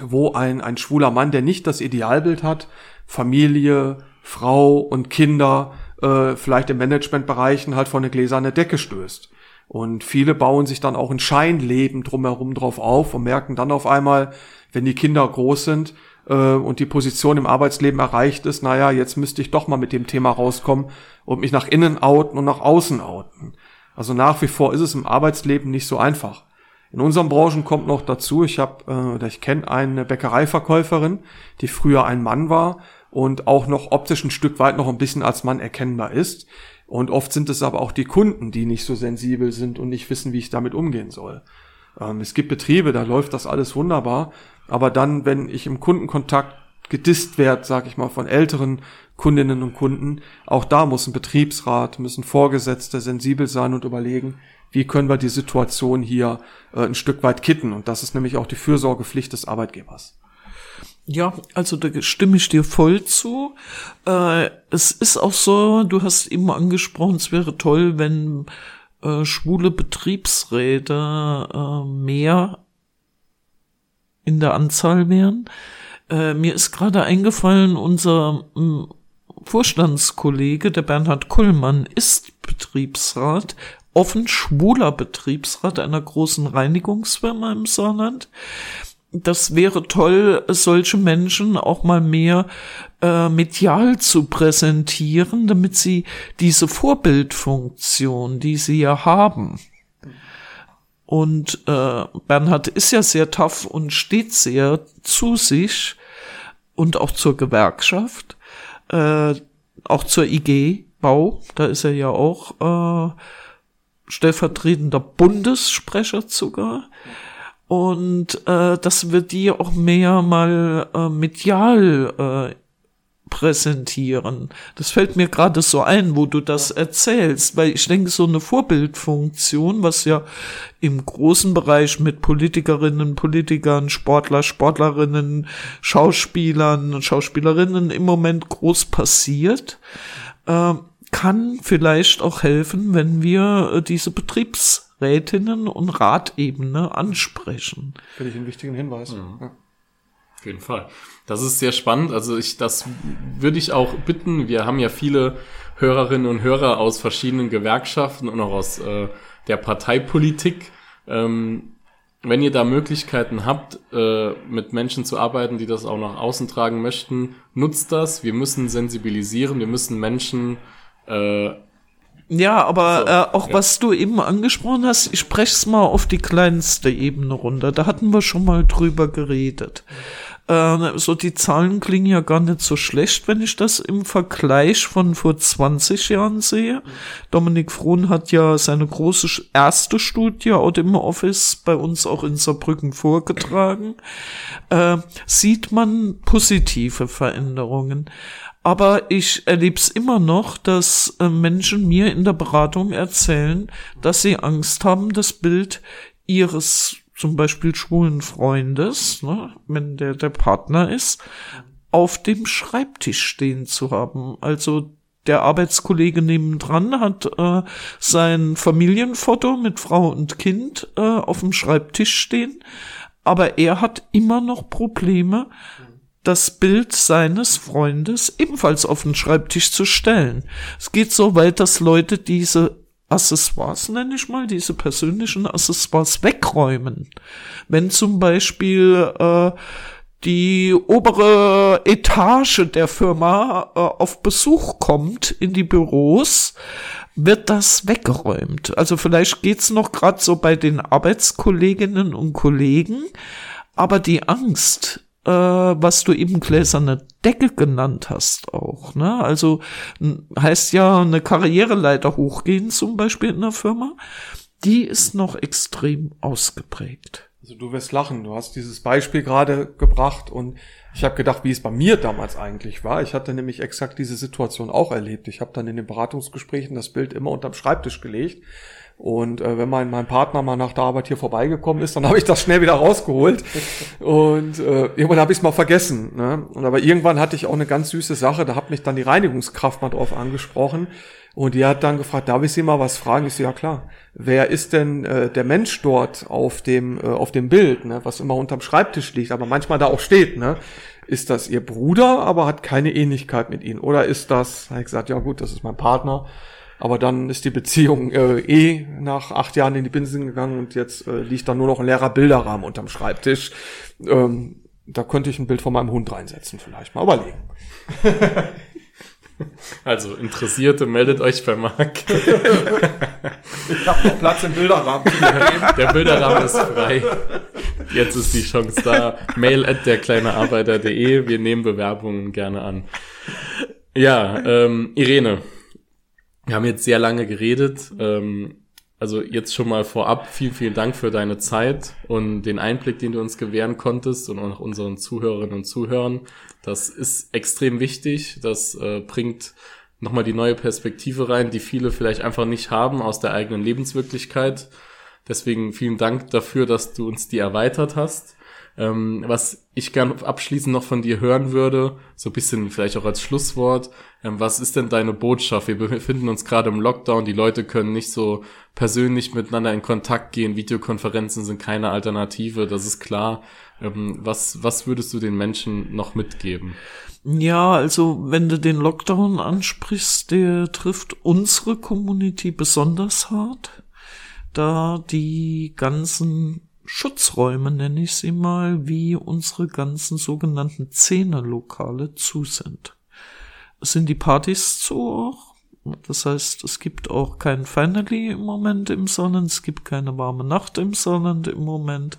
wo ein, ein schwuler Mann, der nicht das Idealbild hat, Familie, Frau und Kinder, äh, vielleicht im Managementbereichen halt vor eine gläserne Decke stößt. Und viele bauen sich dann auch ein Scheinleben drumherum drauf auf und merken dann auf einmal, wenn die Kinder groß sind äh, und die Position im Arbeitsleben erreicht ist, naja, jetzt müsste ich doch mal mit dem Thema rauskommen und mich nach innen outen und nach außen outen. Also nach wie vor ist es im Arbeitsleben nicht so einfach. In unseren Branchen kommt noch dazu, ich habe äh, oder ich kenne eine Bäckereiverkäuferin, die früher ein Mann war und auch noch optisch ein Stück weit noch ein bisschen als Mann erkennbar ist. Und oft sind es aber auch die Kunden, die nicht so sensibel sind und nicht wissen, wie ich damit umgehen soll. Ähm, es gibt Betriebe, da läuft das alles wunderbar, aber dann, wenn ich im Kundenkontakt gedisst werde, sag ich mal, von älteren Kundinnen und Kunden, auch da muss ein Betriebsrat, müssen Vorgesetzte sensibel sein und überlegen, wie können wir die Situation hier äh, ein Stück weit kitten. Und das ist nämlich auch die Fürsorgepflicht des Arbeitgebers. Ja, also da stimme ich dir voll zu. Äh, es ist auch so, du hast immer angesprochen, es wäre toll, wenn äh, schwule Betriebsräte äh, mehr in der Anzahl wären. Äh, mir ist gerade eingefallen, unser mm, Vorstandskollege, der Bernhard Kullmann, ist Betriebsrat offen schwuler Betriebsrat einer großen Reinigungsfirma im Saarland. Das wäre toll, solche Menschen auch mal mehr äh, medial zu präsentieren, damit sie diese Vorbildfunktion, die sie ja haben, und äh, Bernhard ist ja sehr tough und steht sehr zu sich und auch zur Gewerkschaft, äh, auch zur IG Bau, da ist er ja auch äh, stellvertretender Bundessprecher sogar. Und äh, dass wir die auch mehr mal äh, medial äh, präsentieren. Das fällt mir gerade so ein, wo du das erzählst, weil ich denke, so eine Vorbildfunktion, was ja im großen Bereich mit Politikerinnen, Politikern, Sportler, Sportlerinnen, Schauspielern und Schauspielerinnen im Moment groß passiert, äh, kann vielleicht auch helfen, wenn wir äh, diese Betriebsrätinnen und Ratebene ansprechen. Finde ich einen wichtigen Hinweis. Mhm. Ja. Auf jeden Fall. Das ist sehr spannend. Also ich, das würde ich auch bitten. Wir haben ja viele Hörerinnen und Hörer aus verschiedenen Gewerkschaften und auch aus äh, der Parteipolitik. Ähm, wenn ihr da Möglichkeiten habt, äh, mit Menschen zu arbeiten, die das auch nach außen tragen möchten, nutzt das. Wir müssen sensibilisieren, wir müssen Menschen äh, Ja, aber So, äh, auch ja. was du eben angesprochen hast, ich spreche es mal auf die kleinste Ebene runter. Da hatten wir schon mal drüber geredet. Äh, so die Zahlen klingen ja gar nicht so schlecht, wenn ich das im Vergleich von vor 20 Jahren sehe. Dominik Frohn hat ja seine große erste Studie out im Office bei uns auch in Saarbrücken vorgetragen. Äh, sieht man positive Veränderungen. Aber ich erlebe es immer noch, dass äh, Menschen mir in der Beratung erzählen, dass sie Angst haben, das Bild ihres zum Beispiel schwulen Freundes, ne, wenn der der Partner ist, auf dem Schreibtisch stehen zu haben. Also der Arbeitskollege nebendran hat äh, sein Familienfoto mit Frau und Kind äh, auf dem Schreibtisch stehen, aber er hat immer noch Probleme, das Bild seines Freundes ebenfalls auf den Schreibtisch zu stellen. Es geht so weit, dass Leute diese Accessoires, nenne ich mal, diese persönlichen Accessoires wegräumen. Wenn zum Beispiel äh, die obere Etage der Firma äh, auf Besuch kommt in die Büros, wird das weggeräumt. Also vielleicht geht's noch gerade so bei den Arbeitskolleginnen und Kollegen, aber die Angst, äh, was du eben gläserne Decke genannt hast auch, ne? Also heißt ja eine Karriereleiter hochgehen zum Beispiel in der Firma, die ist noch extrem ausgeprägt. Also du wirst lachen. Du hast dieses Beispiel gerade gebracht und ich habe gedacht, wie es bei mir damals eigentlich war. Ich hatte nämlich exakt diese Situation auch erlebt. Ich habe dann in den Beratungsgesprächen das Bild immer unterm Schreibtisch gelegt. Und äh, wenn mein, mein Partner mal nach der Arbeit hier vorbeigekommen ist, dann habe ich das schnell wieder rausgeholt. Und äh, irgendwann habe ich es mal vergessen. Ne? Und aber irgendwann hatte ich auch eine ganz süße Sache. Da hat mich dann die Reinigungskraft mal drauf angesprochen. Und die hat dann gefragt, darf ich Sie mal was fragen? Ich so, ja klar. Wer ist denn äh, der Mensch dort auf dem, äh, auf dem Bild, ne? was immer unterm Schreibtisch liegt, aber manchmal da auch steht, ne? Ist das Ihr Bruder, aber hat keine Ähnlichkeit mit Ihnen? Oder ist das, habe ich gesagt, ja gut, das ist mein Partner. Aber dann ist die Beziehung äh, eh nach acht Jahren in die Binsen gegangen und jetzt äh, liegt da nur noch ein leerer Bilderrahmen unterm Schreibtisch. Ähm, da könnte ich ein Bild von meinem Hund reinsetzen, vielleicht mal überlegen. Also Interessierte, meldet euch bei Marc. Ich habe noch Platz im Bilderrahmen. Der Bilderrahmen ist frei. Jetzt ist die Chance da. Mail at derkleinearbeiter.de. Wir nehmen Bewerbungen gerne an. Ja, ähm, Irene, wir haben jetzt sehr lange geredet. Ähm, also jetzt schon mal vorab vielen, vielen Dank für deine Zeit und den Einblick, den du uns gewähren konntest und auch unseren Zuhörerinnen und Zuhörern. Das ist extrem wichtig. Das äh, bringt nochmal die neue Perspektive rein, die viele vielleicht einfach nicht haben aus der eigenen Lebenswirklichkeit. Deswegen vielen Dank dafür, dass du uns die erweitert hast. Ähm, was ich gern abschließend noch von dir hören würde, so bisschen vielleicht auch als Schlusswort, ähm, was ist denn deine Botschaft? Wir befinden uns gerade im Lockdown, die Leute können nicht so persönlich miteinander in Kontakt gehen, Videokonferenzen sind keine Alternative, das ist klar. Ähm, was, was würdest du den Menschen noch mitgeben? Ja, also wenn du den Lockdown ansprichst, der trifft unsere Community besonders hart, da die ganzen Schutzräume, nenne ich sie mal, wie unsere ganzen sogenannten Zehnerlokale zu sind. Sind die Partys zu auch. Das heißt, es gibt auch kein Finally im Moment im Sonnen, es gibt keine warme Nacht im Sonnen im Moment.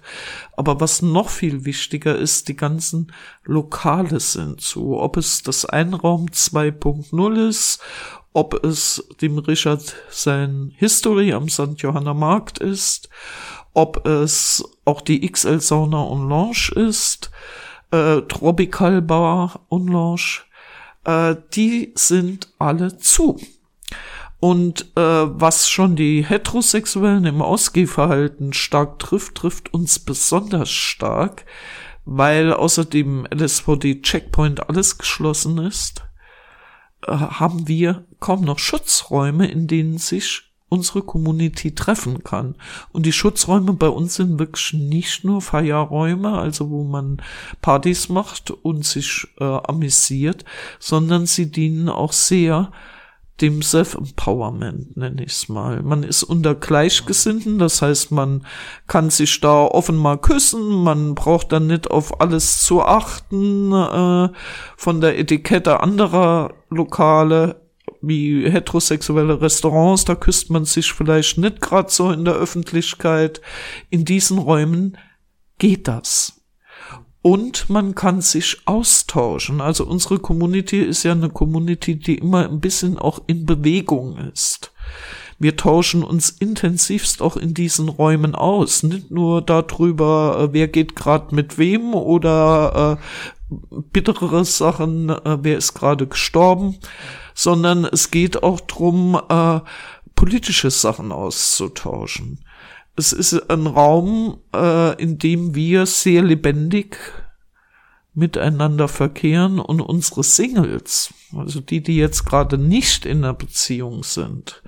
Aber was noch viel wichtiger ist, die ganzen Lokale sind zu. Ob es das Einraum 2.0 ist, ob es dem Richard sein History am St. Johanna Markt ist, ob es auch die XL Sauna und Lounge ist, äh, Tropical Bar und Lounge, äh, die sind alle zu. Und äh, was schon die Heterosexuellen im Ausgehverhalten stark trifft, trifft uns besonders stark, weil außer dem LSVD Checkpoint alles geschlossen ist. äh, haben wir kaum noch Schutzräume, in denen sich unsere Community treffen kann. Und die Schutzräume bei uns sind wirklich nicht nur Feierräume, also wo man Partys macht und sich äh, amüsiert, sondern sie dienen auch sehr dem Self-Empowerment, nenne ich es mal. Man ist unter Gleichgesinnten, das heißt, man kann sich da offen mal küssen, man braucht dann nicht auf alles zu achten, äh, von der Etikette anderer Lokale wie heterosexuelle Restaurants, da küsst man sich vielleicht nicht gerade so in der Öffentlichkeit. In diesen Räumen geht das. Und man kann sich austauschen. Also unsere Community ist ja eine Community, die immer ein bisschen auch in Bewegung ist. Wir tauschen uns intensivst auch in diesen Räumen aus. Nicht nur darüber, äh, wer geht gerade mit wem oder äh, bittere Sachen, äh, wer ist gerade gestorben, sondern es geht auch drum, äh, politische Sachen auszutauschen. Es ist ein Raum, äh, in dem wir sehr lebendig miteinander verkehren und unsere Singles, also die, die jetzt gerade nicht in einer Beziehung sind,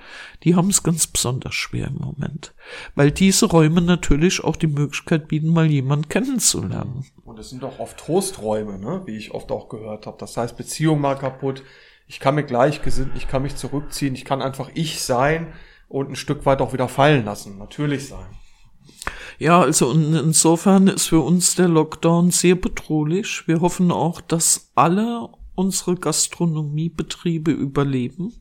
die haben es ganz besonders schwer im Moment. Weil diese Räume natürlich auch die Möglichkeit bieten, mal jemanden kennenzulernen. Und es sind doch oft Trosträume, ne? wie ich oft auch gehört habe. Das heißt, Beziehung mal kaputt, ich kann mir gleichgesinnt, ich kann mich zurückziehen, ich kann einfach ich sein und ein Stück weit auch wieder fallen lassen, natürlich sein. Ja, also insofern ist für uns der Lockdown sehr bedrohlich. Wir hoffen auch, dass alle unsere Gastronomiebetriebe überleben.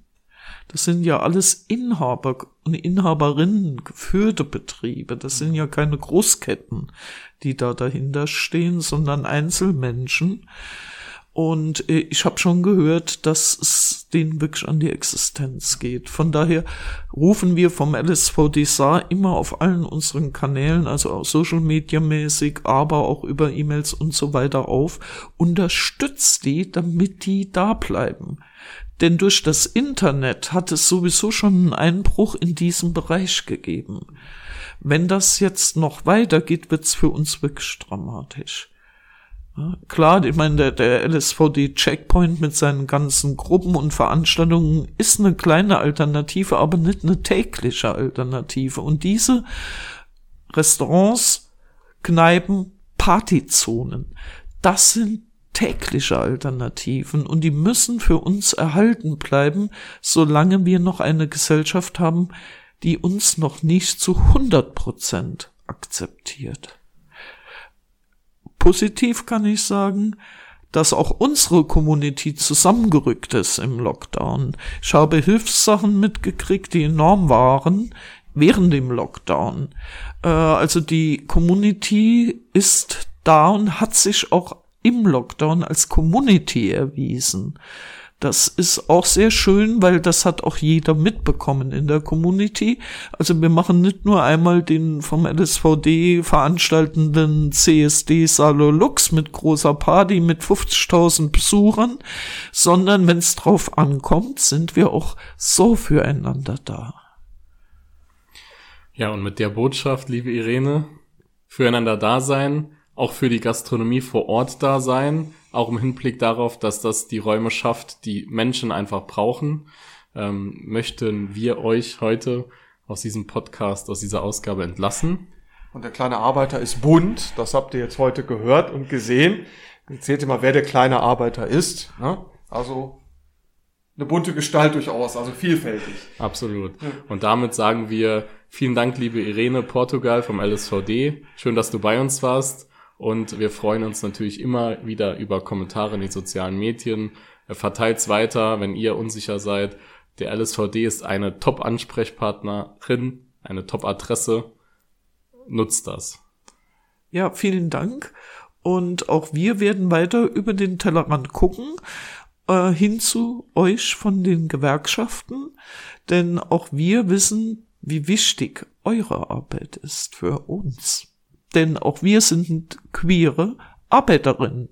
Das sind ja alles Inhaber und Inhaberinnen geführte Betriebe. Das sind ja keine Großketten, die da dahinter stehen, sondern Einzelmenschen. Und äh, ich habe schon gehört, dass es denen wirklich an die Existenz geht. Von daher rufen wir vom LSVD Saar immer auf allen unseren Kanälen, also auch Social Media mäßig, aber auch über E-Mails und so weiter auf, unterstützt die, damit die da bleiben. Denn durch das Internet hat es sowieso schon einen Einbruch in diesem Bereich gegeben. Wenn das jetzt noch weitergeht, wird's für uns wirklich dramatisch. Klar, ich meine, der, der LSVD Checkpoint mit seinen ganzen Gruppen und Veranstaltungen ist eine kleine Alternative, aber nicht eine tägliche Alternative. Und diese Restaurants, Kneipen, Partyzonen, das sind tägliche Alternativen und die müssen für uns erhalten bleiben, solange wir noch eine Gesellschaft haben, die uns noch nicht zu 100 Prozent akzeptiert. Positiv kann ich sagen, dass auch unsere Community zusammengerückt ist im Lockdown. Ich habe Hilfssachen mitgekriegt, die enorm waren während dem Lockdown. Äh, also die Community ist da und hat sich auch im Lockdown als Community erwiesen. Das ist auch sehr schön, weil das hat auch jeder mitbekommen in der Community. Also wir machen nicht nur einmal den vom LSVD veranstaltenden CSD Salo Lux mit großer Party mit 50.000 Besuchern, sondern wenn es drauf ankommt, sind wir auch so füreinander da. Ja, und mit der Botschaft, liebe Irene, füreinander da sein, auch für die Gastronomie vor Ort da sein, auch im Hinblick darauf, dass das die Räume schafft, die Menschen einfach brauchen, ähm, möchten wir euch heute aus diesem Podcast, aus dieser Ausgabe entlassen. Und der kleine Arbeiter ist bunt, das habt ihr jetzt heute gehört und gesehen. Erzählt ihr mal, wer der kleine Arbeiter ist. Ne? Also eine bunte Gestalt durchaus, also vielfältig. Absolut. Und damit sagen wir vielen Dank, liebe Irene Portugal vom LSVD. Schön, dass du bei uns warst. Und wir freuen uns natürlich immer wieder über Kommentare in den sozialen Medien. Verteilt's weiter, wenn ihr unsicher seid. Der LSVD ist eine Top-Ansprechpartnerin, eine Top-Adresse. Nutzt das. Ja, vielen Dank. Und auch wir werden weiter über den Tellerrand gucken, äh, hin zu euch von den Gewerkschaften. Denn auch wir wissen, wie wichtig eure Arbeit ist für uns denn auch wir sind queere Arbeiterinnen.